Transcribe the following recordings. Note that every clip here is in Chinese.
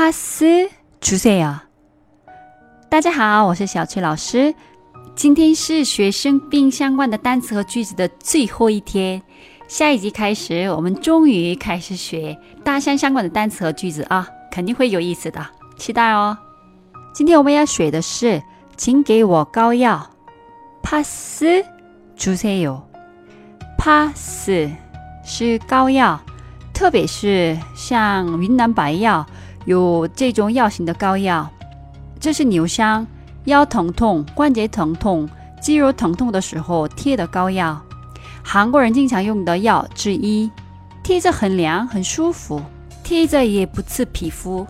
파스 주세요. 大家好，我是小崔老师。今天是学生病相关的单词和句子的最后一天。下一集开始，我们终于开始学大象相关的单词和句子啊，肯定会有意思的，期待哦。今天我们要学的是，请给我膏药。파스 주세요. 파스 是膏药，特别是像云南白药 有这种药型的膏药。这是扭伤、腰疼痛、关节疼痛、肌肉疼痛的时候贴的膏药，韩国人经常用的药之一。贴着很凉，很舒服，贴着也不刺皮肤。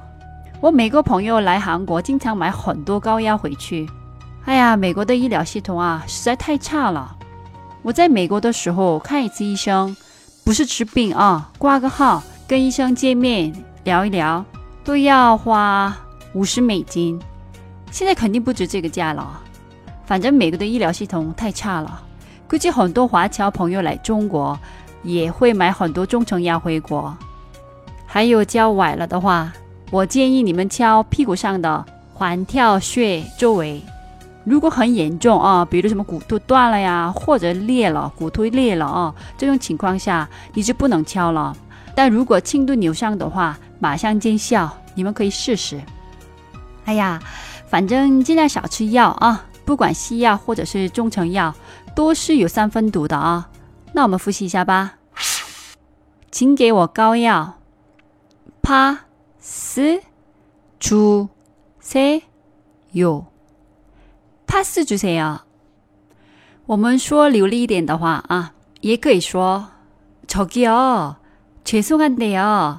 我美国朋友来韩国，经常买很多膏药回去。哎呀，美国的医疗系统啊，实在太差了。我在美国的时候看一次医生，不是治病啊，挂个号，跟医生见面聊一聊，都要花五十美金。现在肯定不止这个价了，反正美国的医疗系统太差了。估计很多华侨朋友来中国也会买很多中成药回国。还有脚崴了的话，我建议你们敲屁股上的环跳穴周围。如果很严重啊，比如什么骨头断了呀，或者裂了，骨头裂了啊，这种情况下你就不能敲了。但如果轻度扭伤的话，马上见效，你们可以试试。哎呀。反正尽量少吃药啊，不管西药或者是中成药，都是有三分毒的啊。那我们复习一下吧，请给我膏药。파스주세 요， 파스주세 요。 我们说流利一点的话啊，也可以说저기요죄송한데요